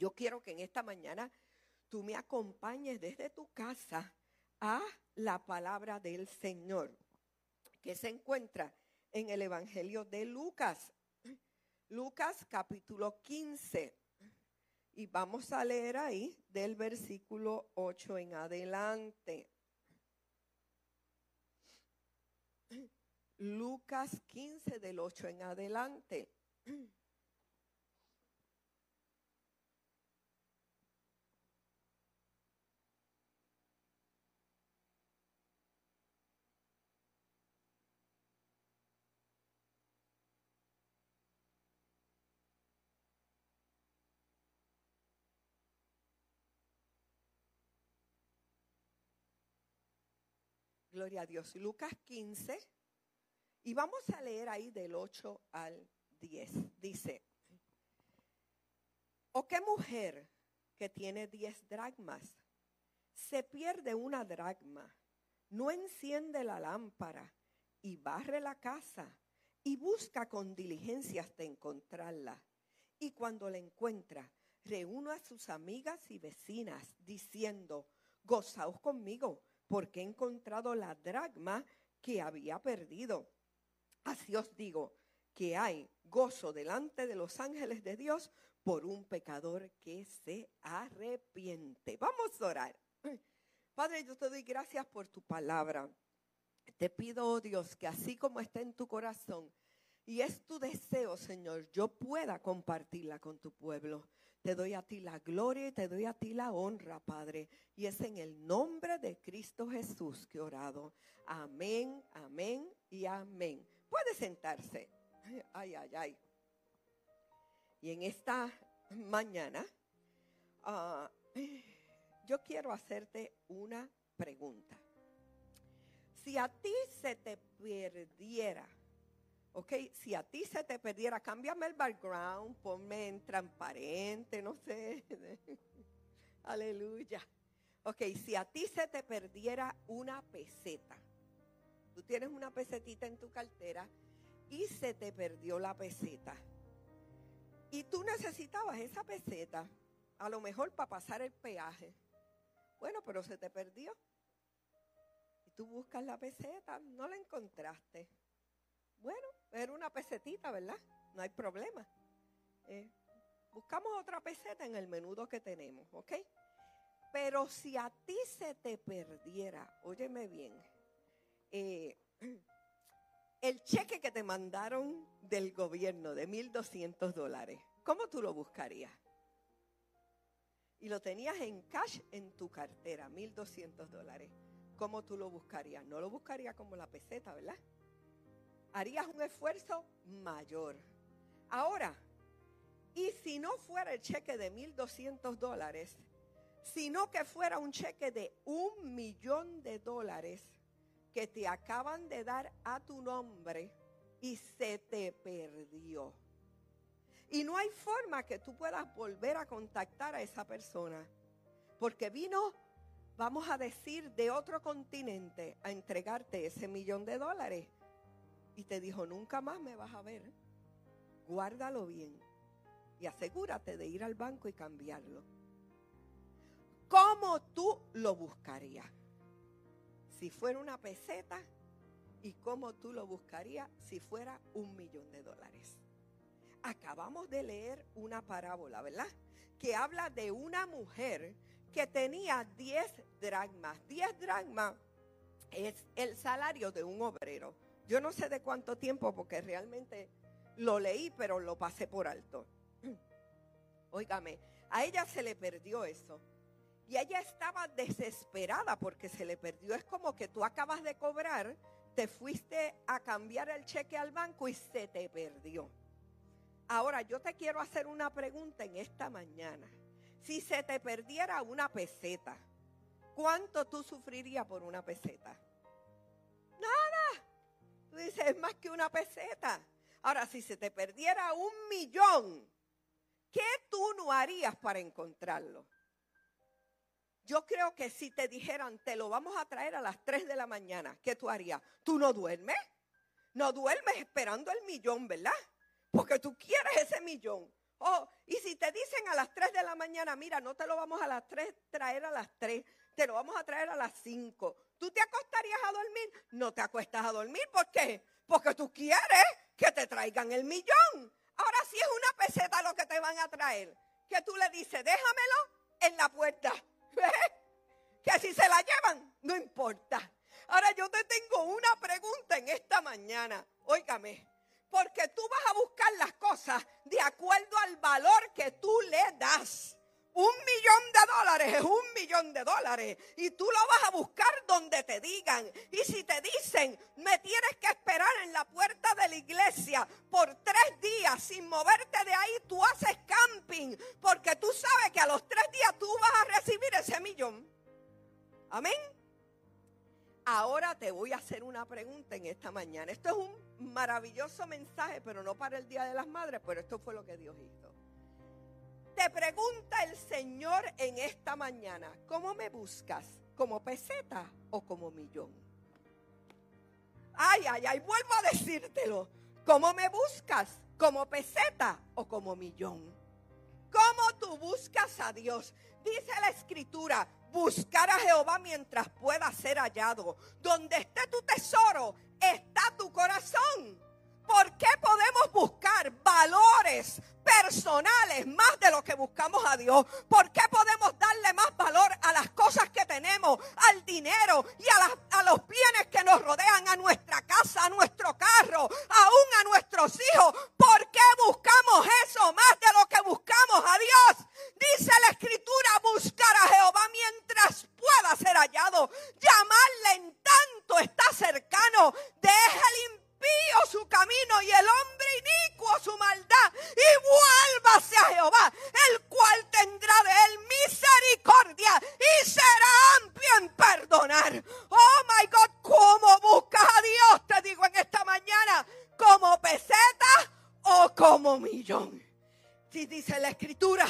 Yo quiero que en esta mañana tú me acompañes desde tu casa a la palabra del Señor, que se encuentra en el Evangelio de Lucas. Lucas capítulo 15. Y vamos a leer ahí del versículo 8 en adelante. Lucas 15 del 8 en adelante. Gloria a Dios. Lucas 15. Y vamos a leer ahí del 8 al 10. Dice, ¿o qué mujer que tiene 10 dracmas se pierde una dracma, no enciende la lámpara y barre la casa y busca con diligencia hasta encontrarla? Y cuando la encuentra, reúne a sus amigas y vecinas diciendo, gozaos conmigo porque he encontrado la dragma que había perdido. Así os digo que hay gozo delante de los ángeles de Dios por un pecador que se arrepiente. Vamos a orar. Padre, yo te doy gracias por tu palabra. Te pido, oh Dios, que así como está en tu corazón, y es tu deseo, Señor, yo pueda compartirla con tu pueblo. Te doy a ti la gloria y te doy a ti la honra, Padre. Y es en el nombre de Cristo Jesús que he orado. Amén, amén y amén. Puede sentarse. Ay, ay, ay. Y en esta mañana, ah, yo quiero hacerte una pregunta. Si a ti se te perdiera Ok, si a ti se te perdiera, cámbiame el background, ponme en transparente, no sé. Aleluya. Ok, si a ti se te perdiera una peseta, tú tienes una pesetita en tu cartera y se te perdió la peseta. Y tú necesitabas esa peseta, a lo mejor para pasar el peaje. Bueno, pero se te perdió. Y tú buscas la peseta, no la encontraste. Bueno, era una pesetita, ¿verdad? No hay problema. Eh, buscamos otra peseta en el menudo que tenemos, ¿ok? Pero si a ti se te perdiera, óyeme bien, eh, el cheque que te mandaron del gobierno de 1.200 dólares, ¿cómo tú lo buscarías? Y lo tenías en cash en tu cartera, 1.200 dólares. ¿Cómo tú lo buscarías? No lo buscaría como la peseta, ¿verdad? Harías un esfuerzo mayor. Ahora, y si no fuera el cheque de 1.200 dólares, sino que fuera un cheque de un millón de dólares que te acaban de dar a tu nombre y se te perdió. Y no hay forma que tú puedas volver a contactar a esa persona, porque vino, vamos a decir, de otro continente a entregarte ese millón de dólares y te dijo, nunca más me vas a ver, guárdalo bien y asegúrate de ir al banco y cambiarlo. ¿Cómo tú lo buscarías? Si fuera una peseta y cómo tú lo buscarías si fuera un millón de dólares. Acabamos de leer una parábola, ¿verdad? Que habla de una mujer que tenía 10 dragmas. 10 dragmas es el salario de un obrero. Yo no sé de cuánto tiempo porque realmente lo leí, pero lo pasé por alto. Óigame, a ella se le perdió eso. Y ella estaba desesperada porque se le perdió. Es como que tú acabas de cobrar, te fuiste a cambiar el cheque al banco y se te perdió. Ahora, yo te quiero hacer una pregunta en esta mañana. Si se te perdiera una peseta, ¿cuánto tú sufrirías por una peseta? Dices, es más que una peseta. Ahora, si se te perdiera un millón, ¿qué tú no harías para encontrarlo? Yo creo que si te dijeran, te lo vamos a traer a las 3 de la mañana, ¿qué tú harías? ¿Tú no duermes? No duermes esperando el millón, ¿verdad? Porque tú quieres ese millón. Oh, y si te dicen a las 3 de la mañana, mira, no te lo vamos a las 3 traer a las 3, te lo vamos a traer a las 5. ¿Tú te acostarías a dormir? No te acuestas a dormir. ¿Por qué? Porque tú quieres que te traigan el millón. Ahora sí es una peseta lo que te van a traer. Que tú le dices, déjamelo en la puerta. Que si se la llevan, no importa. Ahora yo te tengo una pregunta en esta mañana. Óigame, porque tú vas a buscar las cosas de acuerdo al valor que tú le das. Un millón de dólares es un millón de dólares. Y tú lo vas a buscar donde te digan. Y si te dicen, me tienes que esperar en la puerta de la iglesia por tres días sin moverte de ahí, tú haces camping. Porque tú sabes que a los tres días tú vas a recibir ese millón. Amén. Ahora te voy a hacer una pregunta en esta mañana. Esto es un maravilloso mensaje, pero no para el Día de las Madres, pero esto fue lo que Dios hizo. Te pregunta el Señor en esta mañana, ¿cómo me buscas? ¿Como peseta o como millón? Ay, ay, ay, vuelvo a decírtelo. ¿Cómo me buscas? ¿Como peseta o como millón? ¿Cómo tú buscas a Dios? Dice la escritura, buscar a Jehová mientras pueda ser hallado. Donde esté tu tesoro, está tu corazón. ¿Por qué podemos buscar valores personales más de lo que buscamos a Dios? ¿Por qué podemos darle más valor a las cosas que tenemos, al dinero y a, a los bienes que nos rodean, a nuestra casa, a nuestro carro, aún a nuestros hijos? ¿Por qué buscamos eso más de lo que buscamos a Dios? Dice la escritura, buscar a Jehová mientras pueda ser hallado. Llamarle en tanto está cercano. Deja el su camino y el hombre inicuo su maldad. Y vuélvase a Jehová, el cual tendrá de él misericordia y será amplio en perdonar. Oh my God, ¿cómo buscas a Dios? Te digo en esta mañana, como peseta o como millón. Si dice la escritura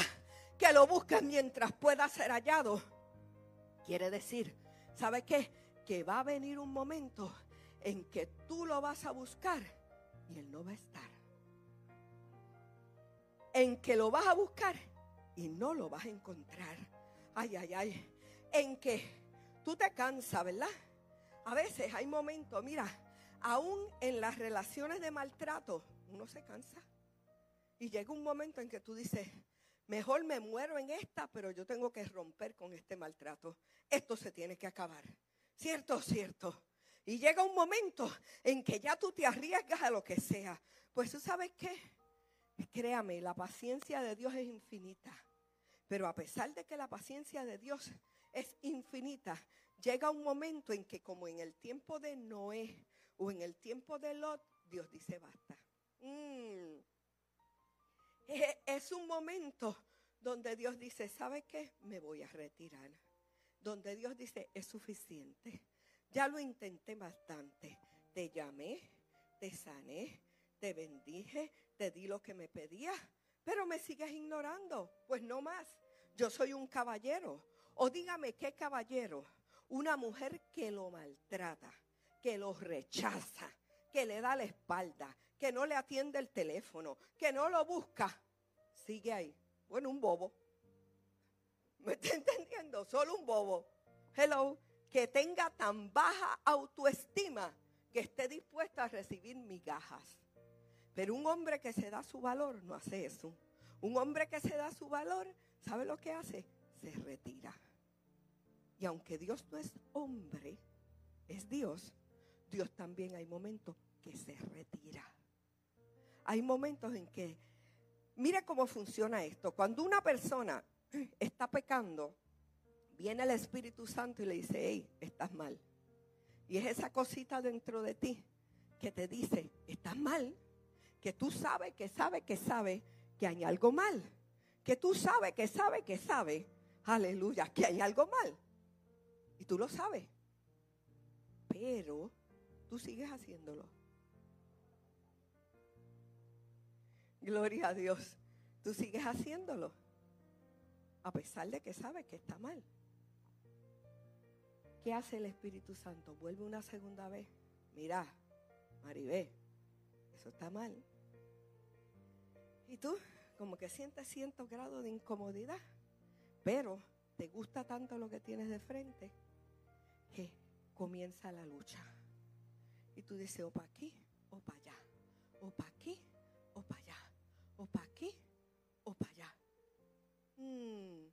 que lo busques mientras pueda ser hallado, quiere decir, ¿sabe qué? Que va a venir un momento en que tú lo vas a buscar y Él no va a estar. En que lo vas a buscar y no lo vas a encontrar. Ay, ay, ay. En que tú te cansas, ¿verdad? A veces hay momentos, mira, aún en las relaciones de maltrato, uno se cansa. Y llega un momento en que tú dices, mejor me muero en esta, pero yo tengo que romper con este maltrato. Esto se tiene que acabar. ¿Cierto cierto? Y llega un momento en que ya tú te arriesgas a lo que sea. Pues tú sabes qué? Créame, la paciencia de Dios es infinita. Pero a pesar de que la paciencia de Dios es infinita, llega un momento en que como en el tiempo de Noé o en el tiempo de Lot, Dios dice basta. Mm. Es un momento donde Dios dice, ¿sabe qué? Me voy a retirar. Donde Dios dice, es suficiente. Ya lo intenté bastante. Te llamé, te sané, te bendije, te di lo que me pedías, pero me sigues ignorando. Pues no más. Yo soy un caballero. O dígame qué caballero. Una mujer que lo maltrata, que lo rechaza, que le da la espalda, que no le atiende el teléfono, que no lo busca. Sigue ahí. Bueno, un bobo. ¿Me está entendiendo? Solo un bobo. Hello que tenga tan baja autoestima que esté dispuesta a recibir migajas. Pero un hombre que se da su valor no hace eso. Un hombre que se da su valor, ¿sabe lo que hace? Se retira. Y aunque Dios no es hombre, es Dios, Dios también hay momentos que se retira. Hay momentos en que, mire cómo funciona esto. Cuando una persona está pecando, viene el Espíritu Santo y le dice, hey, estás mal. Y es esa cosita dentro de ti que te dice, estás mal, que tú sabes, que sabes, que sabes que hay algo mal, que tú sabes, que sabes, que sabes, aleluya, que hay algo mal. Y tú lo sabes, pero tú sigues haciéndolo. Gloria a Dios, tú sigues haciéndolo, a pesar de que sabes que está mal. ¿Qué hace el Espíritu Santo? Vuelve una segunda vez. Mira, Maribé, eso está mal. ¿Y tú? como que sientes cierto grado de incomodidad, pero te gusta tanto lo que tienes de frente que comienza la lucha. Y tú dices, o para aquí o para allá, o para aquí o para allá, o para aquí o para allá. Mm,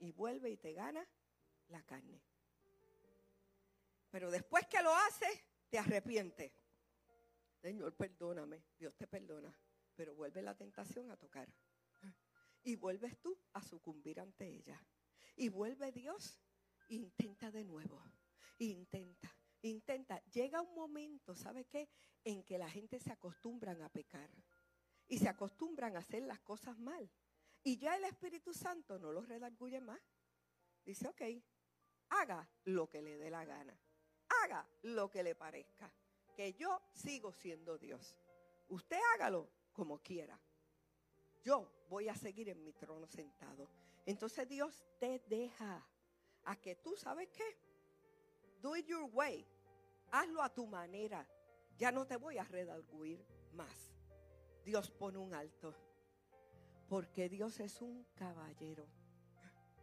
y vuelve y te gana la carne. Pero después que lo haces, te arrepientes. Señor, perdóname. Dios te perdona. Pero vuelve la tentación a tocar. Y vuelves tú a sucumbir ante ella. Y vuelve Dios, intenta de nuevo. Intenta, intenta. Llega un momento, ¿sabe qué? En que la gente se acostumbran a pecar. Y se acostumbran a hacer las cosas mal. Y ya el Espíritu Santo no los redarguye más. Dice, ok, haga lo que le dé la gana. Haga lo que le parezca. Que yo sigo siendo Dios. Usted hágalo como quiera. Yo voy a seguir en mi trono sentado. Entonces Dios te deja a que tú, ¿sabes qué? Do it your way. Hazlo a tu manera. Ya no te voy a redarguir más. Dios pone un alto. Porque Dios es un caballero.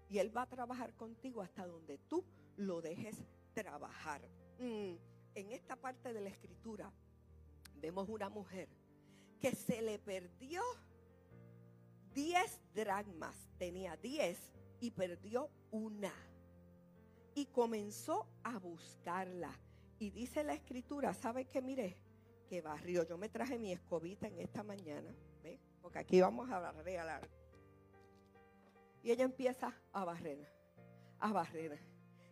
Y Él va a trabajar contigo hasta donde tú lo dejes trabajar. Mm, en esta parte de la escritura vemos una mujer que se le perdió 10 dragmas. Tenía 10 y perdió una. Y comenzó a buscarla. Y dice la escritura, ¿sabe qué? Mire, que barrio. Yo me traje mi escobita en esta mañana. ¿Ve? Porque aquí vamos a regalar. Y ella empieza a barrer, a barrer,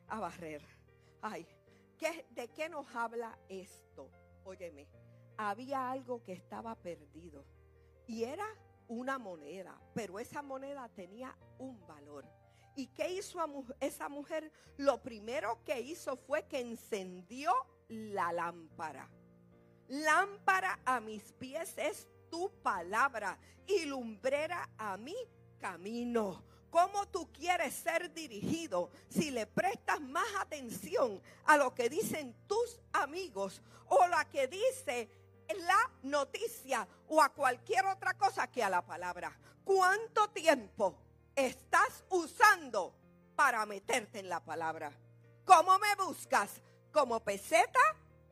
a barrer. Ay, ¿qué, ¿de qué nos habla esto? Óyeme, había algo que estaba perdido. Y era una moneda, pero esa moneda tenía un valor. ¿Y qué hizo esa mujer? Lo primero que hizo fue que encendió la lámpara. Lámpara a mis pies es tu palabra y lumbrera a mi camino. ¿Cómo tú quieres ser dirigido si le prestas más atención a lo que dicen tus amigos o la que dice la noticia o a cualquier otra cosa que a la palabra? ¿Cuánto tiempo estás usando para meterte en la palabra? ¿Cómo me buscas? ¿Como peseta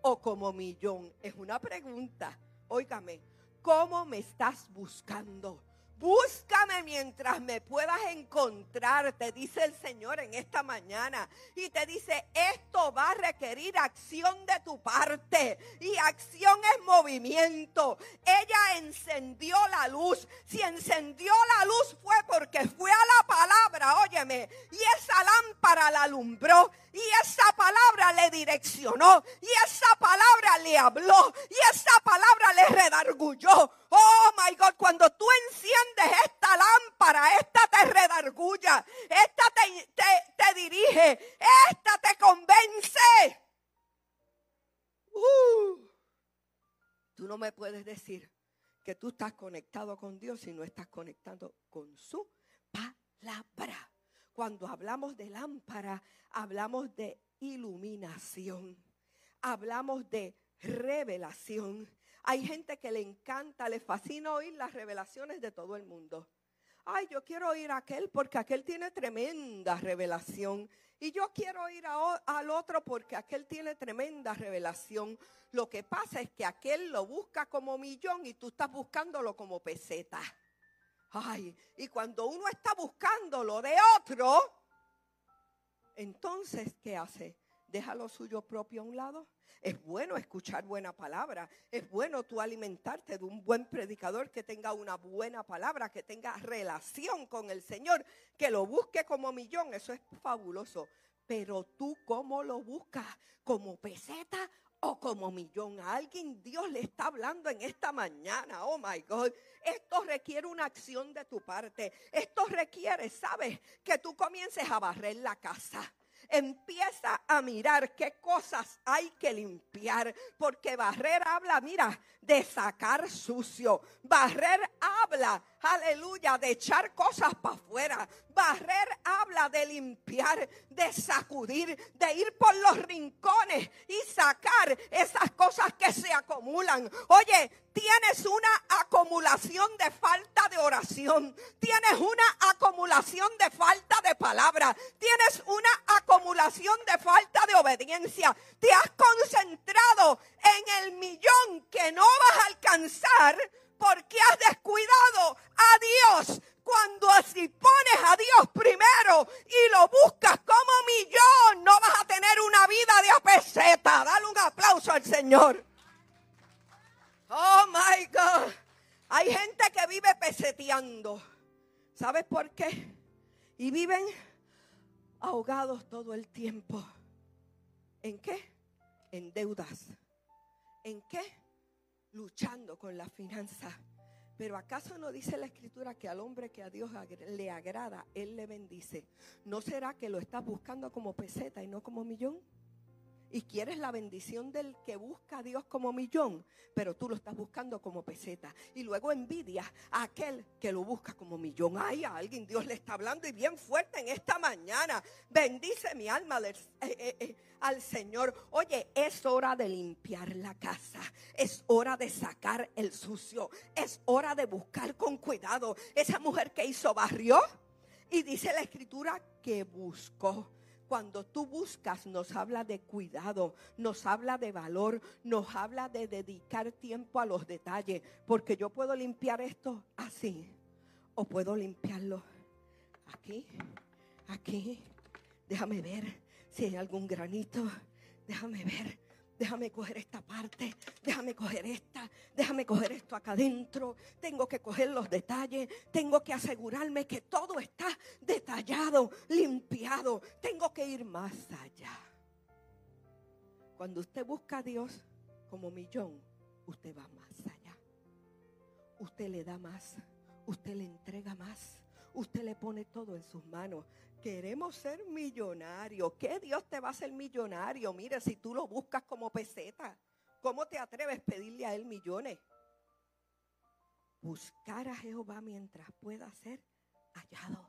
o como millón? Es una pregunta. Óigame, ¿cómo me estás buscando? Búscame mientras me puedas encontrar, te dice el Señor en esta mañana. Y te dice, esto va a requerir acción de tu parte. Y acción es movimiento. Ella encendió la luz. Si encendió la luz fue porque fue a la palabra, óyeme. Y esa lámpara la alumbró. Y esa palabra le direccionó. Y esa palabra habló. Y esa palabra le redargulló. Oh my God, cuando tú enciendes esta lámpara, esta te redargulla, esta te, dirige, esta te convence. Uh. tú no me puedes decir que tú estás conectado con Dios si no estás conectado con su palabra. Cuando hablamos de lámpara, hablamos de iluminación, hablamos de revelación hay gente que le encanta, le fascina oír las revelaciones de todo el mundo. Ay, yo quiero oír a aquel porque aquel tiene tremenda revelación. Y yo quiero oír al otro porque aquel tiene tremenda revelación. Lo que pasa es que aquel lo busca como millón y tú estás buscándolo como peseta. Ay, y cuando uno está buscando lo de otro, entonces, ¿qué hace? Deja lo suyo propio a un lado es bueno escuchar buena palabra. Es bueno tú alimentarte de un buen predicador que tenga una buena palabra, que tenga relación con el Señor, que lo busque como millón. Eso es fabuloso. Pero tú cómo lo buscas, como peseta o como millón. A alguien Dios le está hablando en esta mañana. Oh my God. Esto requiere una acción de tu parte. Esto requiere, ¿sabes? Que tú comiences a barrer la casa empieza a mirar qué cosas hay que limpiar, porque barrer habla, mira, de sacar sucio. Barrer habla, aleluya, de echar cosas para afuera. Barrer habla de limpiar, de sacudir, de ir por los rincones y sacar esas cosas que se acumulan. Oye, tienes una acumulación de falta de oración, tienes una acumulación de falta de palabra, tienes una acumulación de falta de obediencia. Te has concentrado en el millón que no vas a alcanzar porque has descuidado a Dios. Cuando así pones a Dios primero y lo buscas como millón, no vas a tener una vida de apeseta. Dale un aplauso al Señor. Oh my God. Hay gente que vive peseteando. ¿Sabes por qué? Y viven ahogados todo el tiempo. ¿En qué? En deudas. ¿En qué? Luchando con la finanza. Pero ¿acaso no dice la escritura que al hombre que a Dios le agrada, Él le bendice? ¿No será que lo estás buscando como peseta y no como millón? Y quieres la bendición del que busca a Dios como millón, pero tú lo estás buscando como peseta. Y luego envidias a aquel que lo busca como millón. Ay, a alguien Dios le está hablando y bien fuerte en esta mañana. Bendice mi alma eh, eh, eh, al Señor. Oye, es hora de limpiar la casa. Es hora de sacar el sucio. Es hora de buscar con cuidado. Esa mujer que hizo barrio. Y dice la escritura que buscó cuando tú buscas nos habla de cuidado, nos habla de valor, nos habla de dedicar tiempo a los detalles, porque yo puedo limpiar esto así o puedo limpiarlo aquí, aquí. Déjame ver si hay algún granito. Déjame ver déjame coger esta parte, déjame coger esta, déjame coger esto acá adentro, tengo que coger los detalles, tengo que asegurarme que todo está detallado, limpiado, tengo que ir más allá. Cuando usted busca a Dios como millón, usted va más allá. Usted le da más, usted le entrega más, usted le pone todo en sus manos. Queremos ser millonarios. ¿Qué Dios te va a hacer millonario? Mire, si tú lo buscas como peseta, ¿cómo te atreves a pedirle a Él millones? Buscar a Jehová mientras pueda ser hallado.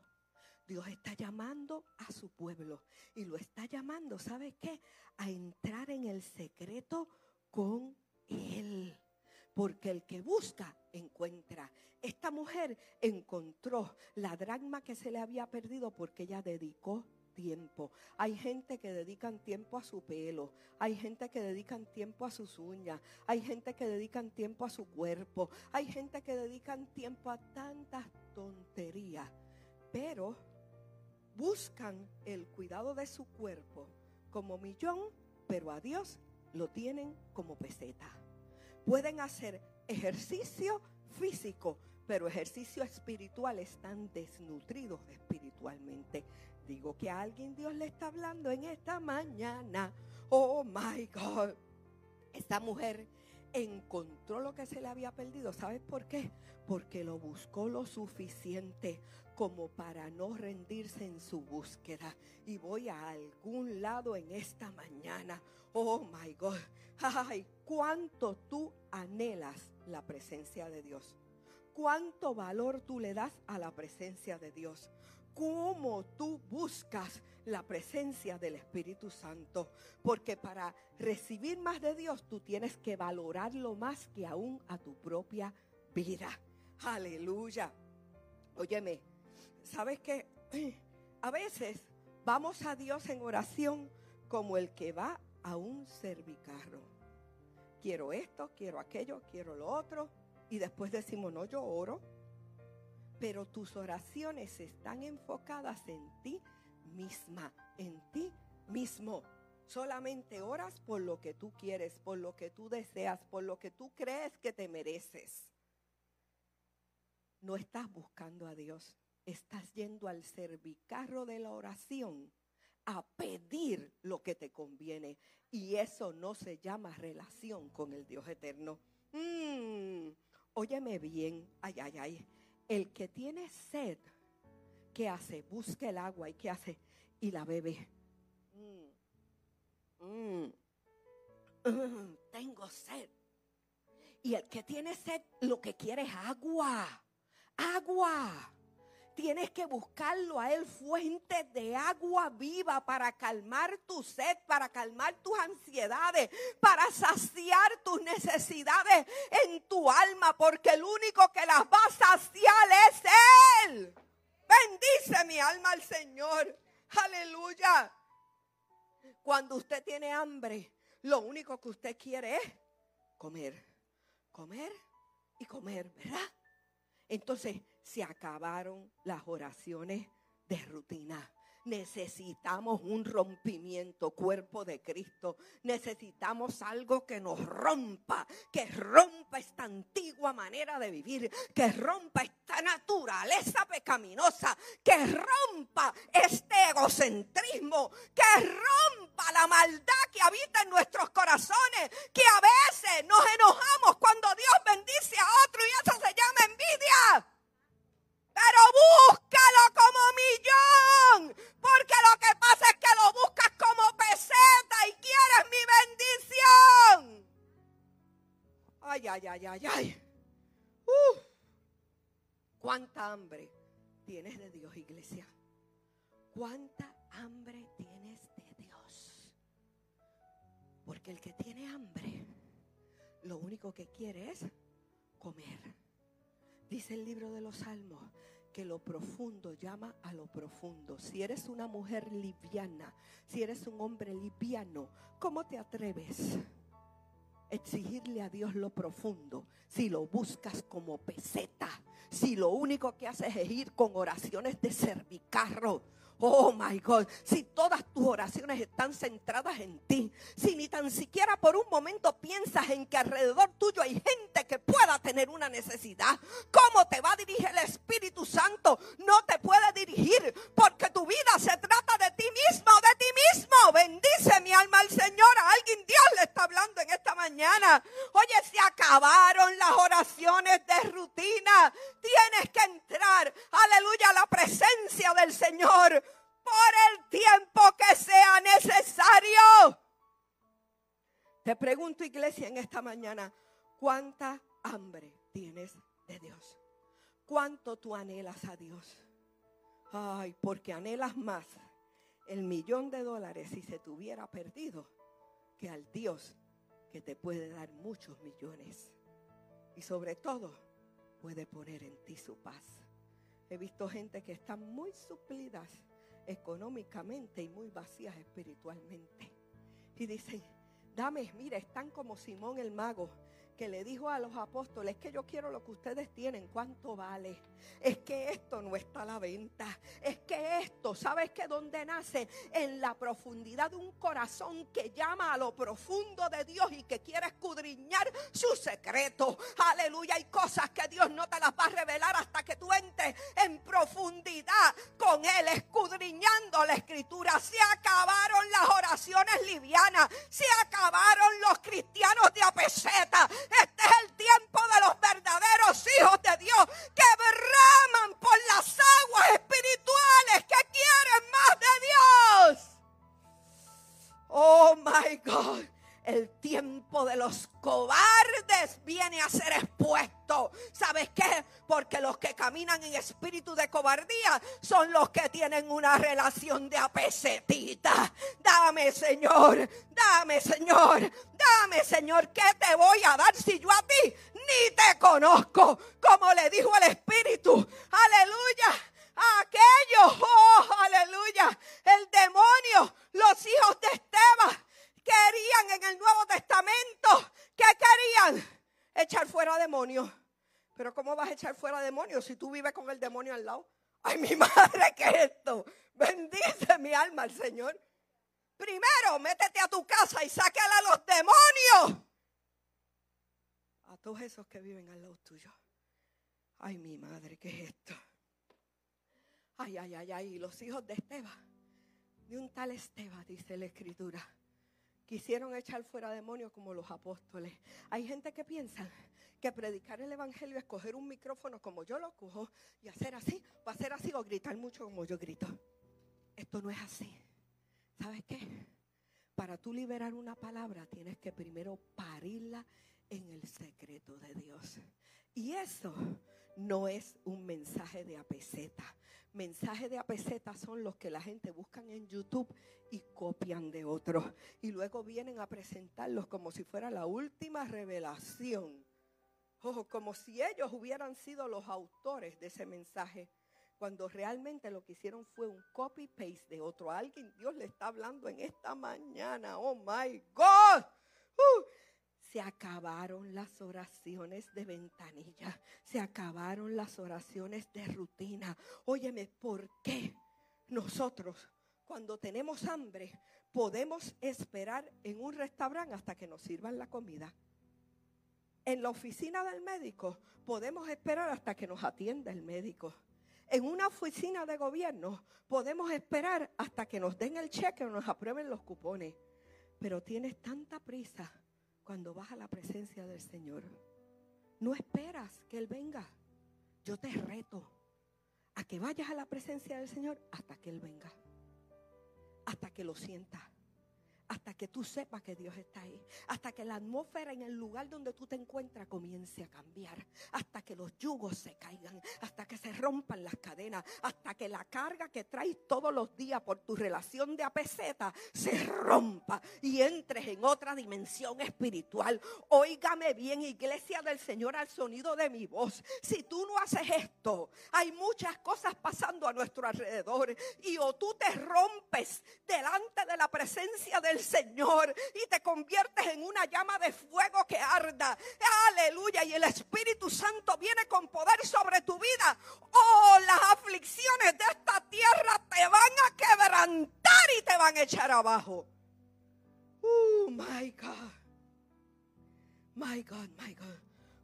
Dios está llamando a su pueblo y lo está llamando, ¿sabe qué? A entrar en el secreto con Él porque el que busca encuentra. Esta mujer encontró la dragma que se le había perdido porque ella dedicó tiempo. Hay gente que dedican tiempo a su pelo, hay gente que dedican tiempo a sus uñas, hay gente que dedican tiempo a su cuerpo, hay gente que dedican tiempo a tantas tonterías, pero buscan el cuidado de su cuerpo como millón, pero a Dios lo tienen como peseta pueden hacer ejercicio físico, pero ejercicio espiritual están desnutridos espiritualmente. Digo que a alguien Dios le está hablando en esta mañana. Oh my God. Esta mujer encontró lo que se le había perdido. ¿Sabes por qué? Porque lo buscó lo suficiente como para no rendirse en su búsqueda. Y voy a algún lado en esta mañana. Oh my God. Ay, cuánto tú anhelas la presencia de Dios. Cuánto valor tú le das a la presencia de Dios. Cómo tú buscas la presencia del Espíritu Santo. Porque para recibir más de Dios tú tienes que valorarlo más que aún a tu propia vida. Aleluya. Óyeme, ¿sabes qué? A veces vamos a Dios en oración como el que va a un servicarro. Quiero esto, quiero aquello, quiero lo otro. Y después decimos, no, yo oro. Pero tus oraciones están enfocadas en ti misma, en ti mismo. Solamente oras por lo que tú quieres, por lo que tú deseas, por lo que tú crees que te mereces. No estás buscando a Dios, estás yendo al servicarro de la oración a pedir lo que te conviene. Y eso no se llama relación con el Dios eterno. Mm, óyeme bien, ay, ay, ay. El que tiene sed, ¿qué hace? Busca el agua y ¿qué hace? Y la bebe. Mm, mm, tengo sed. Y el que tiene sed, lo que quiere es agua. Agua. Tienes que buscarlo a Él, fuente de agua viva para calmar tu sed, para calmar tus ansiedades, para saciar tus necesidades en tu alma, porque el único que las va a saciar es Él. Bendice mi alma al Señor. Aleluya. Cuando usted tiene hambre, lo único que usted quiere es comer, comer y comer, ¿verdad? Entonces se acabaron las oraciones de rutina. Necesitamos un rompimiento, cuerpo de Cristo. Necesitamos algo que nos rompa, que rompa esta antigua manera de vivir, que rompa esta naturaleza pecaminosa, que rompa este egocentrismo, que rompa la maldad que habita en nuestros corazones, que a veces nos enojamos cuando Dios bendice a otro y eso se llama envidia. Pero búscalo como millón. Porque lo que pasa es que lo buscas como peseta y quieres mi bendición. Ay, ay, ay, ay, ay. ¿Cuánta hambre tienes de Dios, iglesia? ¿Cuánta hambre tienes de Dios? Porque el que tiene hambre, lo único que quiere es comer. Dice el libro de los Salmos que lo profundo llama a lo profundo. Si eres una mujer liviana, si eres un hombre liviano, ¿cómo te atreves? a Exigirle a Dios lo profundo si lo buscas como peseta, si lo único que haces es ir con oraciones de cervicarro Oh my God, si todas tus oraciones están centradas en ti, si ni tan siquiera por un momento piensas en que alrededor tuyo hay gente que pueda tener una necesidad, ¿cómo te va a dirigir el Espíritu Santo? No te puede dirigir porque tu vida se trata de ti mismo, de ti mismo. Bendice mi alma al Señor. A alguien Dios le está hablando en esta mañana. Oye, se acabaron las oraciones de rutina. Te pregunto, iglesia, en esta mañana, ¿cuánta hambre tienes de Dios? ¿Cuánto tú anhelas a Dios? Ay, porque anhelas más el millón de dólares si se tuviera perdido que al Dios que te puede dar muchos millones. Y sobre todo, puede poner en ti su paz. He visto gente que está muy suplidas económicamente y muy vacías espiritualmente. Y dicen, dame, mira, están como Simón el mago que le dijo a los apóstoles que yo quiero lo que ustedes tienen, cuánto vale. Es que esto no está a la venta. Es que esto, ¿sabes que dónde nace? En la profundidad de un corazón que llama a lo profundo de Dios y que quiere escudriñar su secreto. Aleluya, hay cosas que Dios no te las va a revelar hasta que tú entres en profundidad con Él, escudriñando la escritura. Se acabaron las oraciones livianas, se acabaron los cristianos de apeseta. Este es el tiempo de los verdaderos hijos de Dios que braman por las aguas espirituales, que quieren más de Dios. Oh my God. El tiempo de los cobardes viene a ser expuesto. ¿Sabes qué? Porque los que caminan en espíritu de cobardía son los que tienen una relación de apesetita. Dame, Señor, dame, Señor, dame, Señor, ¿qué te voy a dar si yo a ti ni te conozco? Como le dijo el Espíritu. Aleluya aquellos, oh, aleluya, el demonio, los hijos de Esteban, querían en el Nuevo Testamento? ¿Qué querían? Echar fuera demonios. Pero ¿cómo vas a echar fuera demonios si tú vives con el demonio al lado? Ay, mi madre, ¿qué es esto? Bendice mi alma al Señor. Primero, métete a tu casa y sácala a los demonios. A todos esos que viven al lado tuyo. Ay, mi madre, ¿qué es esto? Ay, ay, ay, ay. Los hijos de Esteban. De un tal Esteban, dice la escritura quisieron echar fuera demonios como los apóstoles. Hay gente que piensa que predicar el evangelio es coger un micrófono como yo lo cojo y hacer así, o hacer así o gritar mucho como yo grito. Esto no es así. ¿Sabes qué? Para tú liberar una palabra tienes que primero parirla en el secreto de Dios. Y eso no es un mensaje de apeseta. Mensajes de apeseta son los que la gente buscan en YouTube y copian de otros. Y luego vienen a presentarlos como si fuera la última revelación. Oh, como si ellos hubieran sido los autores de ese mensaje. Cuando realmente lo que hicieron fue un copy-paste de otro. Alguien, Dios le está hablando en esta mañana. Oh my God. Uh, se acabaron las oraciones de ventanilla, se acabaron las oraciones de rutina. Óyeme, ¿por qué nosotros cuando tenemos hambre podemos esperar en un restaurante hasta que nos sirvan la comida? En la oficina del médico podemos esperar hasta que nos atienda el médico. En una oficina de gobierno podemos esperar hasta que nos den el cheque o nos aprueben los cupones. Pero tienes tanta prisa cuando vas a la presencia del Señor. No esperas que Él venga. Yo te reto a que vayas a la presencia del Señor hasta que Él venga. Hasta que lo sientas hasta que tú sepas que Dios está ahí. Hasta que la atmósfera en el lugar donde tú te encuentras comience a cambiar. Hasta que los yugos se caigan. Hasta que se rompan las cadenas. Hasta que la carga que traes todos los días por tu relación de apeseta se rompa y entres en otra dimensión espiritual. Óigame bien, iglesia del Señor, al sonido de mi voz. Si tú no haces esto, hay muchas cosas pasando a nuestro alrededor. Y o tú te rompes delante de la presencia del Señor y te conviertes en una llama de fuego que arda. Aleluya. Y el Espíritu Santo viene con poder sobre tu vida. Oh, las aflicciones de esta tierra te van a quebrantar y te van a echar abajo. Oh, my God. My God, my God.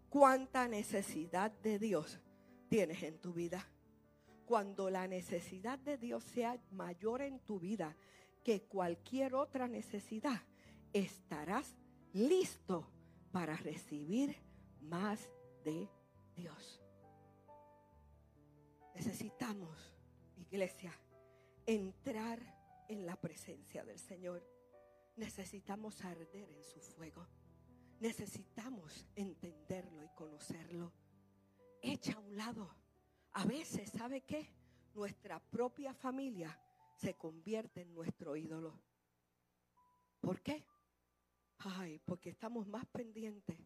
¿Cuánta necesidad de Dios tienes en tu vida? Cuando la necesidad de Dios sea mayor en tu vida que cualquier otra necesidad, estarás listo para recibir más de Dios. Necesitamos, iglesia, entrar en la presencia del Señor. Necesitamos arder en su fuego. Necesitamos entenderlo y conocerlo. Echa a un lado. A veces, ¿sabe qué? Nuestra propia familia se convierte en nuestro ídolo. ¿Por qué? Ay, porque estamos más pendientes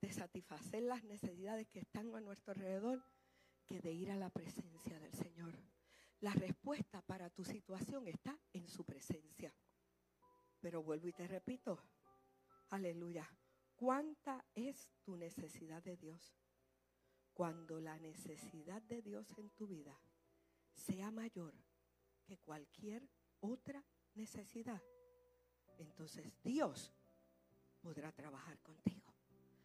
de satisfacer las necesidades que están a nuestro alrededor que de ir a la presencia del Señor. La respuesta para tu situación está en su presencia. Pero vuelvo y te repito, aleluya, ¿cuánta es tu necesidad de Dios? Cuando la necesidad de Dios en tu vida sea mayor que cualquier otra necesidad, entonces Dios podrá trabajar contigo.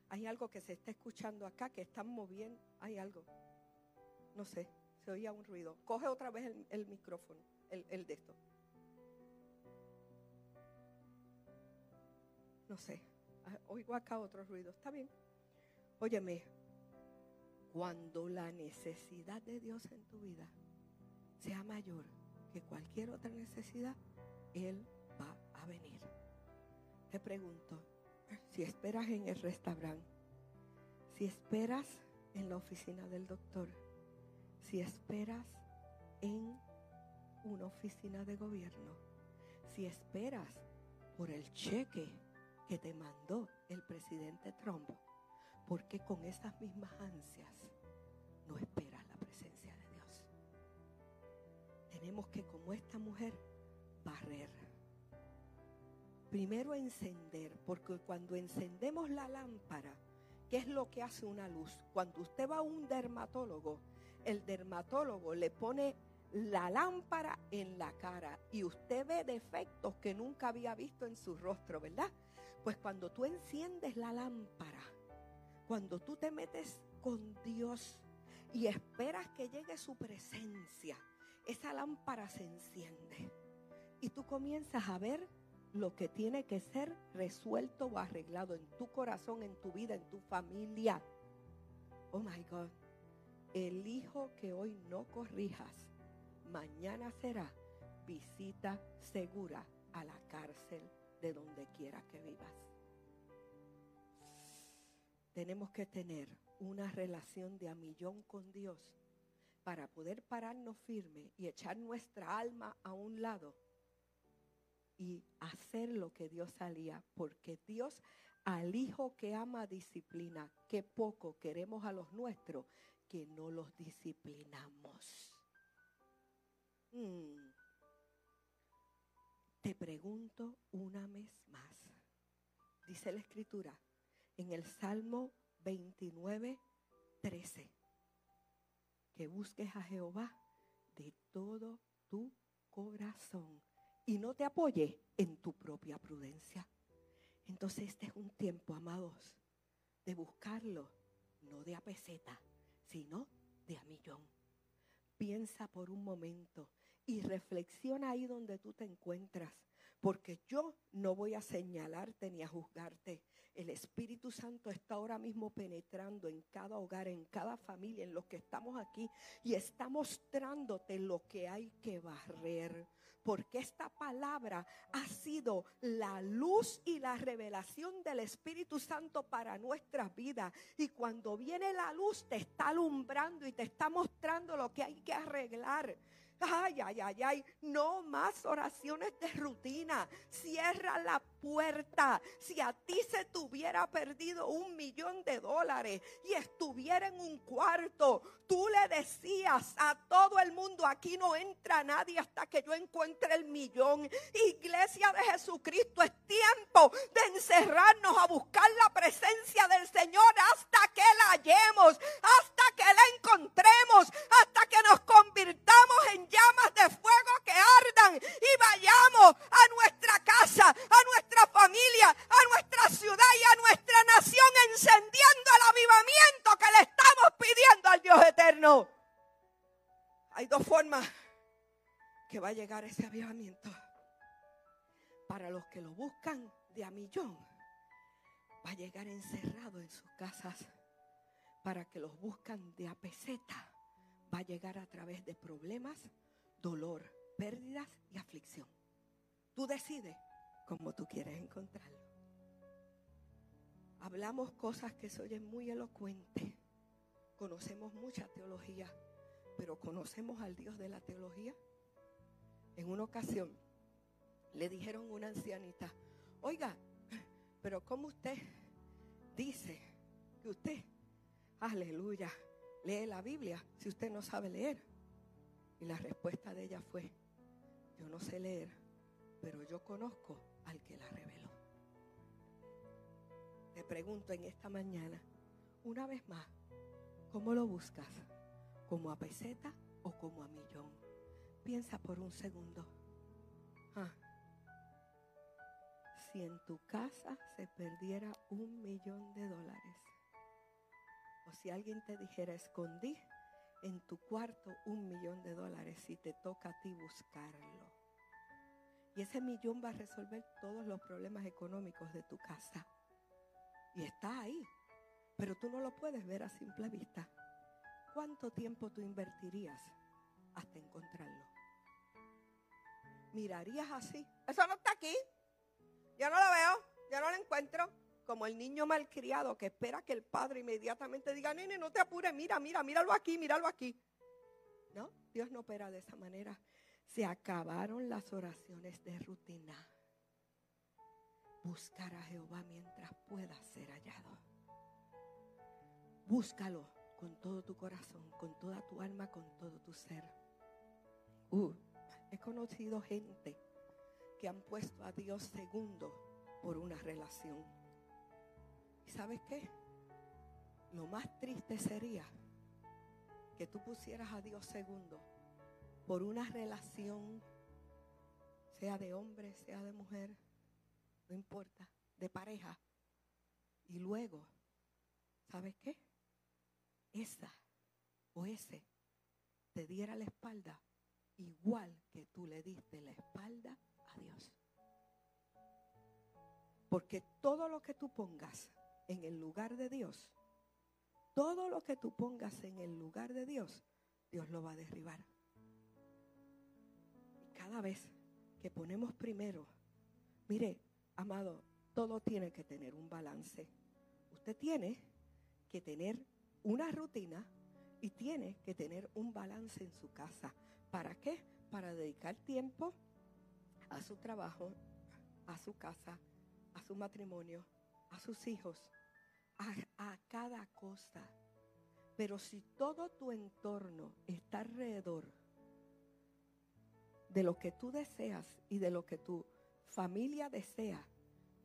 Hay algo que se está escuchando acá, que están moviendo, hay algo, no sé, se oía un ruido. Coge otra vez el, micrófono, el, el de esto. No sé, ah, oigo acá otro ruido, está bien. Óyeme, cuando la necesidad de Dios en tu vida sea mayor que cualquier otra necesidad, Él va a venir. Te pregunto, si esperas en el restaurante, si esperas en la oficina del doctor, si esperas en una oficina de gobierno, si esperas por el cheque que te mandó el presidente Trump, porque con esas mismas ansias no esperas tenemos que, como esta mujer, barrer. Primero encender, porque cuando encendemos la lámpara, ¿qué es lo que hace una luz? Cuando usted va a un dermatólogo, el dermatólogo le pone la lámpara en la cara y usted ve defectos que nunca había visto en su rostro, ¿verdad? Pues cuando tú enciendes la lámpara, cuando tú te metes con Dios y esperas que llegue su presencia, esa lámpara se enciende y tú comienzas a ver lo que tiene que ser resuelto o arreglado en tu corazón, en tu vida, en tu familia. Oh my God. El hijo que hoy no corrijas, mañana será visita segura a la cárcel de donde quiera que vivas. Tenemos que tener una relación de a millón con Dios para poder pararnos firme y echar nuestra alma a un lado y hacer lo que Dios salía, porque Dios al hijo que ama disciplina, que poco queremos a los nuestros, que no los disciplinamos. Mm. Te pregunto una vez más, dice la escritura en el Salmo 29, 13, que busques a Jehová de todo tu corazón y no te apoye en tu propia prudencia. Entonces este es un tiempo, amados, de buscarlo, no de a peseta, sino de a millón. Piensa por un momento y reflexiona ahí donde tú te encuentras, porque yo no voy a señalarte ni a juzgarte. El Espíritu Santo está ahora mismo penetrando en cada hogar, en cada familia, en los que estamos aquí y está mostrándote lo que hay que barrer porque esta palabra ha sido la luz y la revelación del Espíritu Santo para nuestras vidas. Y cuando viene la luz te está alumbrando y te está mostrando lo que hay que arreglar. Ay, ay, ay, ay, no más oraciones de rutina. Cierra la Si a ti se te hubiera perdido un millón de dólares y estuviera en un cuarto, tú le decías a todo el mundo, aquí no entra nadie hasta que yo encuentre el millón. Iglesia de Jesucristo, es tiempo de encerrarnos a buscar la presencia del Señor hasta que la hallemos, hasta que la encontremos, hasta que nos convirtamos en llamas de fuego que ardan y vayamos a nuestra casa, a nuestra familia, a nuestra ciudad y a nuestra nación, encendiendo el avivamiento que le estamos pidiendo al Dios eterno. Hay dos formas que va a llegar ese avivamiento. Para los que lo buscan de a millón, va a llegar encerrado en sus casas. Para que los buscan de a peseta, va a llegar a través de problemas, dolor, pérdidas y aflicción. Tú decides como tú quieres encontrarlo. Hablamos cosas que se oyen muy elocuentes. Conocemos mucha teología, pero conocemos al Dios de la teología. En una ocasión le dijeron a una ancianita, oiga, pero ¿cómo usted dice que usted, aleluya, lee la Biblia si usted no sabe leer? Y la respuesta de ella fue, yo no sé leer, pero yo conozco al que la reveló. Te pregunto en esta mañana, una vez más, ¿cómo lo buscas? ¿Como a peseta o como a millón? Piensa por un segundo. Ah, si en tu casa se perdiera un millón de dólares, o si alguien te dijera, escondí en tu cuarto un millón de dólares, si te toca a ti buscarlo. Y ese millón va a resolver todos los problemas económicos de tu casa. Y está ahí. Pero tú no lo puedes ver a simple vista. ¿Cuánto tiempo tú invertirías hasta encontrarlo? ¿Mirarías así? Eso no está aquí. Yo no lo veo. Yo no lo encuentro. Como el niño malcriado que espera que el padre inmediatamente diga, nene, no te apures, mira, mira, míralo aquí, míralo aquí. No, Dios no opera de esa manera. Se acabaron las oraciones de rutina. Buscar a Jehová mientras pueda ser hallado. Búscalo con todo tu corazón, con toda tu alma, con todo tu ser. Uh, he conocido gente que han puesto a Dios segundo por una relación. ¿Y sabes qué? Lo más triste sería que tú pusieras a Dios segundo por una relación, sea de hombre, sea de mujer, no importa, de pareja. Y luego, ¿sabes qué? Esa o ese te diera la espalda igual que tú le diste la espalda a Dios. Porque todo lo que tú pongas en el lugar de Dios, todo lo que tú pongas en el lugar de Dios, Dios lo va a derribar cada vez que ponemos primero, mire, amado, todo tiene que tener un balance. Usted tiene que tener una rutina y tiene que tener un balance en su casa. ¿Para qué? Para dedicar tiempo a su trabajo, a su casa, a su matrimonio, a sus hijos, a, cada cosa. Pero si todo tu entorno está alrededor de lo que tú deseas y de lo que tu familia desea,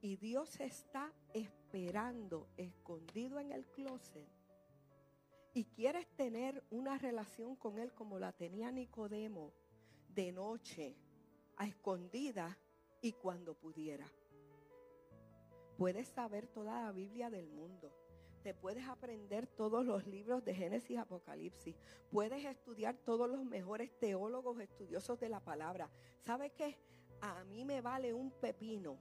y Dios está esperando, escondido en el closet, y quieres tener una relación con Él como la tenía Nicodemo, de noche, a escondida y cuando pudiera. Puedes saber toda la Biblia del mundo. Te puedes aprender todos los libros de Génesis y Apocalipsis. Puedes estudiar todos los mejores teólogos estudiosos de la palabra. ¿Sabe qué? A mí me vale un pepino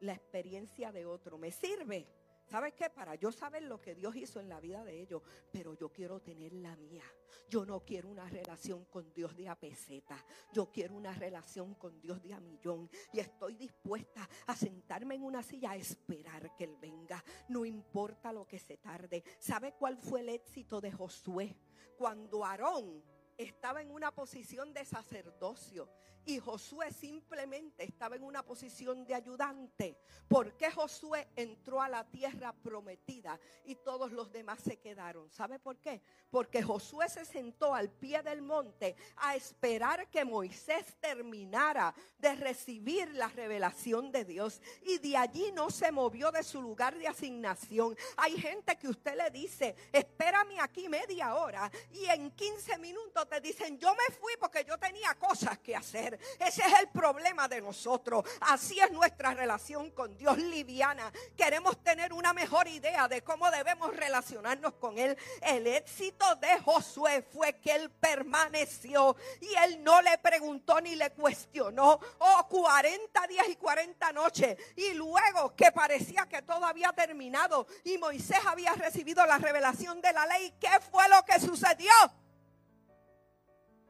la experiencia de otro. Me sirve. ¿Sabes qué? Para yo saber lo que Dios hizo en la vida de ellos, pero yo quiero tener la mía. Yo no quiero una relación con Dios de a peseta. Yo quiero una relación con Dios de a millón. Y estoy dispuesta a sentarme en una silla a esperar que Él venga. No importa lo que se tarde. ¿Sabe cuál fue el éxito de Josué? Cuando Aarón estaba en una posición de sacerdocio y Josué simplemente estaba en una posición de ayudante. ¿Por qué Josué entró a la tierra prometida y todos los demás se quedaron? ¿Sabe por qué? Porque Josué se sentó al pie del monte a esperar que Moisés terminara de recibir la revelación de Dios y de allí no se movió de su lugar de asignación. Hay gente que usted le dice, espérame aquí media hora y en 15 minutos te dicen, yo me fui porque yo tenía cosas que hacer. Ese es el problema de nosotros. Así es nuestra relación con Dios liviana. Queremos tener una mejor idea de cómo debemos relacionarnos con Él. El éxito de Josué fue que Él permaneció y Él no le preguntó ni le cuestionó. Oh, 40 días y 40 noches. Y luego que parecía que todo había terminado y Moisés había recibido la revelación de la ley, ¿qué fue lo que sucedió?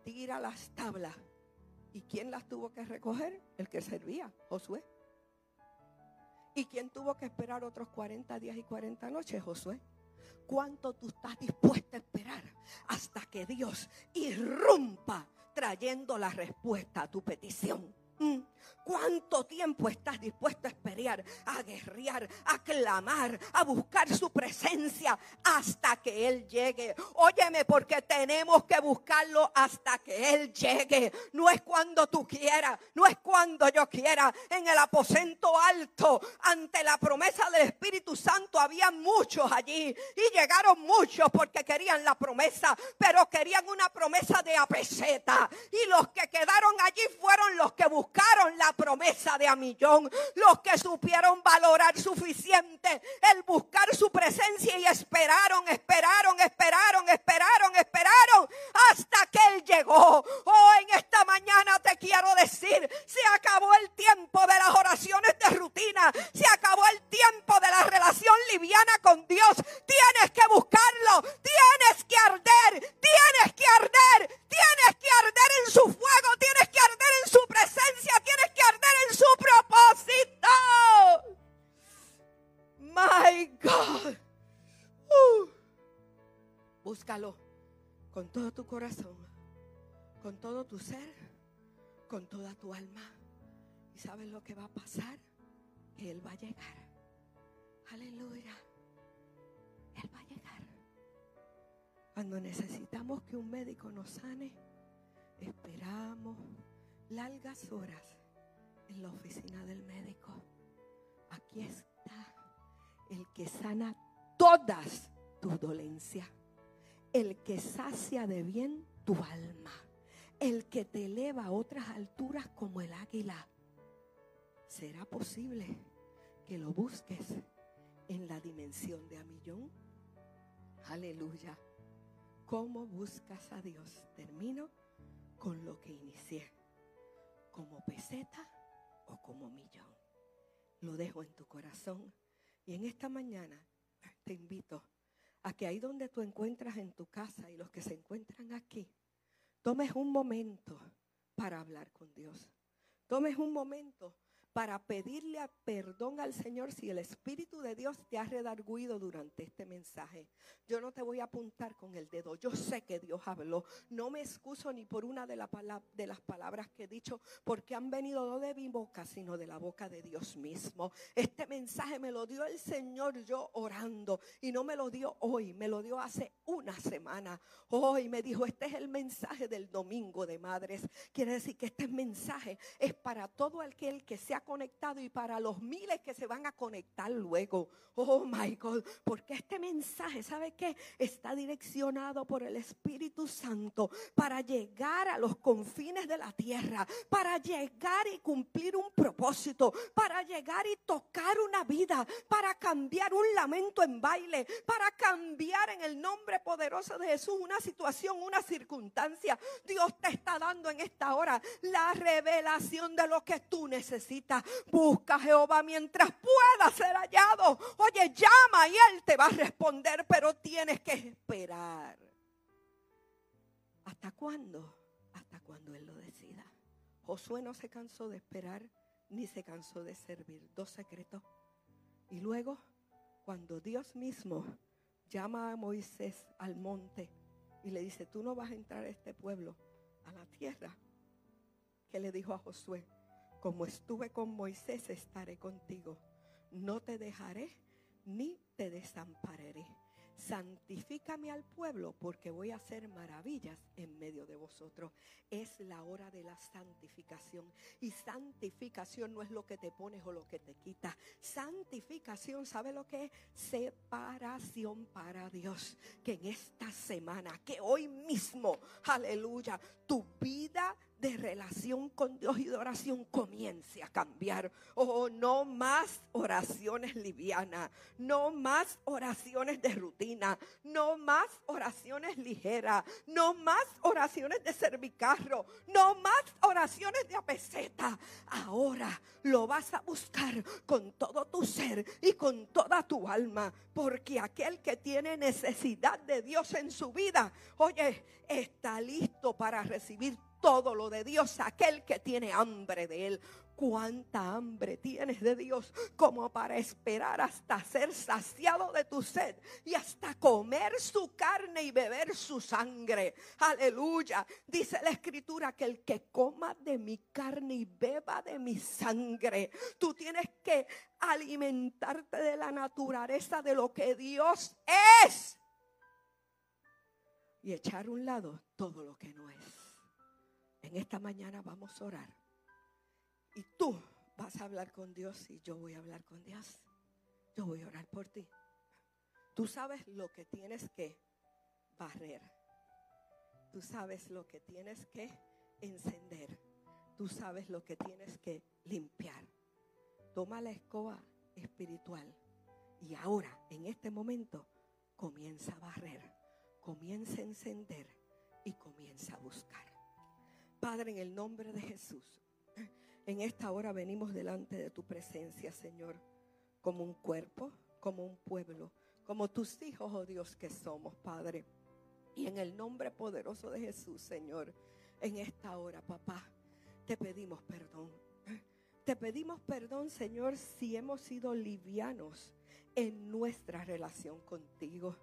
Tira las tablas ¿Y quién las tuvo que recoger? El que servía, Josué. ¿Y quién tuvo que esperar otros 40 días y 40 noches? Josué. ¿Cuánto tú estás dispuesto a esperar hasta que Dios irrumpa trayendo la respuesta a tu petición? Mm. ¿Cuánto tiempo estás dispuesto a esperar, a guerrear, a clamar, a buscar su presencia hasta que Él llegue? Óyeme, porque tenemos que buscarlo hasta que Él llegue. No es cuando tú quieras, no es cuando yo quiera. En el aposento alto, ante la promesa del Espíritu Santo, había muchos allí. Y llegaron muchos porque querían la promesa, pero querían una promesa de apeseta. Y los que quedaron allí fueron los que buscaron la promesa de a millón, los que supieron valorar suficiente el buscar su presencia y esperaron, alma. ¿Y sabes lo que va a pasar? Que Él va a llegar. Aleluya. Él va a llegar. Cuando necesitamos que un médico nos sane, esperamos largas horas en la oficina del médico. Aquí está el que sana todas tus dolencias, el que sacia de bien tu alma, el que te eleva a otras alturas como el águila. ¿Será posible que lo busques en la dimensión de a millón? Aleluya. ¿Cómo buscas a Dios? Termino con lo que inicié. Como peseta o como millón. Lo dejo en tu corazón. Y en esta mañana te invito a que ahí donde tú encuentras en tu casa y los que se encuentran aquí, tomes un momento para hablar con Dios. Tomes un momento para pedirle perdón al Señor si el Espíritu de Dios te ha redarguido durante este mensaje. Yo no te voy a apuntar con el dedo. Yo sé que Dios habló. No me excuso ni por una de, las palabras que he dicho, porque han venido no de mi boca, sino de la boca de Dios mismo. Este mensaje me lo dio el Señor yo orando y no me lo dio hoy, me lo dio hace una semana. Hoy me dijo, este es el mensaje del domingo de madres. Quiere decir que este mensaje es para todo aquel que se ha conectado y para los miles que se van a conectar luego. Oh my God, porque este mensaje, ¿sabe qué? Está direccionado por el Espíritu Santo para llegar a los confines de la tierra, para llegar y cumplir un propósito, para llegar y tocar una vida, para cambiar un lamento en baile, para cambiar en el nombre poderoso de Jesús una situación, una circunstancia. Dios te está dando en esta hora la revelación de lo que tú necesitas. Busca a Jehová mientras pueda ser hallado. Oye, llama y Él te va a responder, pero tienes que esperar. ¿Hasta cuándo? Hasta cuando Él lo decida. Josué no se cansó de esperar ni se cansó de servir. Dos secretos. Y luego, cuando Dios mismo llama a Moisés al monte y le dice, tú no vas a entrar a este pueblo, a la tierra, que le dijo a Josué, como estuve con Moisés, estaré contigo. No te dejaré ni te desampararé. Santifícame al pueblo porque voy a hacer maravillas en medio de vosotros. Es la hora de la santificación. Y santificación no es lo que te pones o lo que te quita. Santificación, ¿sabe lo que es? Separación para Dios. Que en esta semana, que hoy mismo, aleluya, tu vida de relación con Dios y de oración comience a cambiar. Oh, no más oraciones livianas, no más oraciones de rutina, no más oraciones ligeras, no más oraciones de servicarro, no más oraciones de apeseta. Ahora lo vas a buscar con todo tu ser y con toda tu alma, porque aquel que tiene necesidad de Dios en su vida, oye, está listo para recibir todo lo de Dios, aquel que tiene hambre de Él. ¿Cuánta hambre tienes de Dios como para esperar hasta ser saciado de tu sed y hasta comer su carne y beber su sangre? Aleluya. Dice la escritura que el que coma de mi carne y beba de mi sangre, tú tienes que alimentarte de la naturaleza de lo que Dios es y echar a un lado todo lo que no es. En esta mañana vamos a orar. Y tú vas a hablar con Dios y yo voy a hablar con Dios. Yo voy a orar por ti. Tú sabes lo que tienes que barrer. Tú sabes lo que tienes que encender. Tú sabes lo que tienes que limpiar. Toma la escoba espiritual y ahora, en este momento, comienza a barrer, comienza a encender y comienza a buscar. Padre, en el nombre de Jesús, en esta hora venimos delante de tu presencia, Señor, como un cuerpo, como un pueblo, como tus hijos, oh Dios, que somos, Padre. Y en el nombre poderoso de Jesús, Señor, en esta hora, papá, te pedimos perdón. Te pedimos perdón, Señor, si hemos sido livianos en nuestra relación contigo.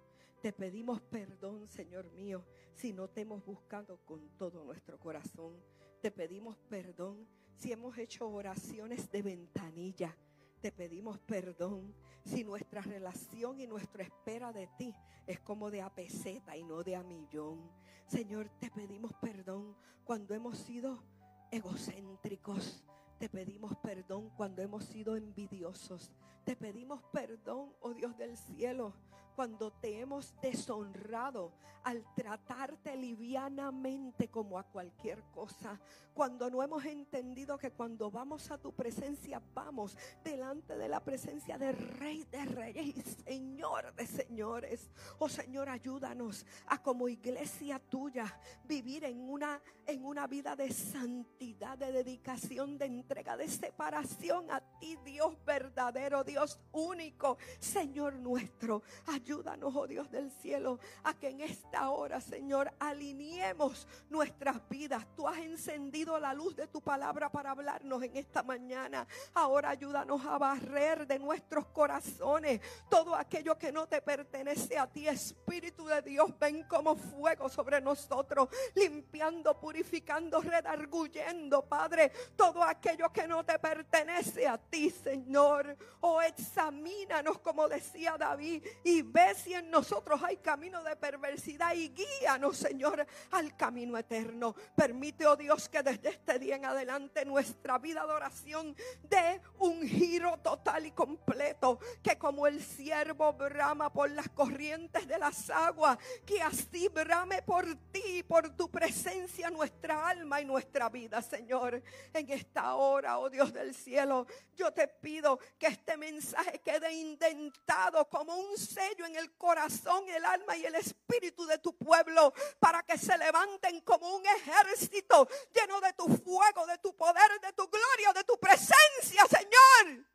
Te pedimos perdón, Señor mío, si no te hemos buscado con todo nuestro corazón. Te pedimos perdón si hemos hecho oraciones de ventanilla. Te pedimos perdón si nuestra relación y nuestra espera de ti es como de a peseta y no de a millón. Señor, te pedimos perdón cuando hemos sido egocéntricos. Te pedimos perdón cuando hemos sido envidiosos. Te pedimos perdón, oh Dios del cielo, cuando te hemos deshonrado al tratarte livianamente como a cualquier cosa, cuando no hemos entendido que cuando vamos a tu presencia vamos delante de la presencia del Rey de Reyes y Señor de Señores. Oh Señor, ayúdanos a como iglesia tuya vivir en una en una vida de santidad, de dedicación, de entrega, de separación a ti, Dios verdadero, Dios único, Señor nuestro. Ayúdanos, oh Dios del cielo, a que en esta hora, Señor, alineemos nuestras vidas. Tú has encendido la luz de tu palabra para hablarnos en esta mañana. Ahora ayúdanos a barrer de nuestros corazones todo aquello que no te pertenece a ti, Espíritu de Dios. Ven como fuego sobre nosotros, limpiando, purificando, redarguyendo, Padre, todo aquello que no te pertenece a ti, Señor. Oh, examínanos, como decía David, y ve si en nosotros hay camino de perversidad y guíanos, Señor, al camino eterno. Permite, oh Dios, que desde este día en adelante nuestra vida de oración dé un giro total y completo, que como el siervo brama por las corrientes de las aguas, que así brame por ti, por tu presencia, nuestra alma y nuestra vida, Señor. En esta hora, oh Dios del cielo, yo te pido que este mensaje quede indentado como un sello en el corazón, el alma y el espíritu de tu pueblo, para que se levanten como un ejército lleno de tu fuego, de tu poder, de tu gloria, de tu presencia, Señor,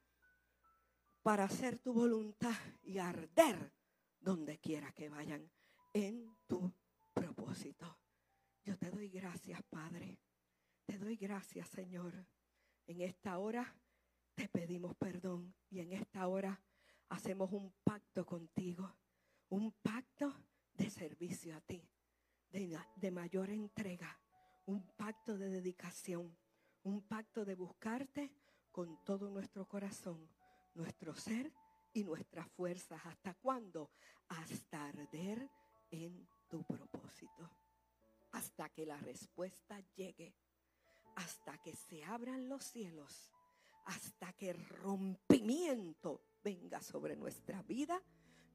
para hacer tu voluntad y arder donde quiera que vayan en tu propósito. Yo te doy gracias, Padre. Te doy gracias, Señor. En esta hora te pedimos perdón y en esta hora hacemos un pacto contigo, un pacto de servicio a ti, de, mayor entrega, un pacto de dedicación, un pacto de buscarte con todo nuestro corazón, nuestro ser y nuestras fuerzas. ¿Hasta cuándo? Hasta arder en tu propósito, hasta que la respuesta llegue, hasta que se abran los cielos hasta que el rompimiento venga sobre nuestra vida,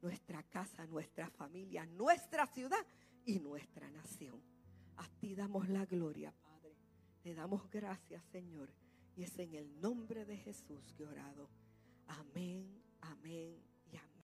nuestra casa, nuestra familia, nuestra ciudad y nuestra nación. A ti damos la gloria, Padre. Te damos gracias, Señor. Y es en el nombre de Jesús que orado. Amén, amén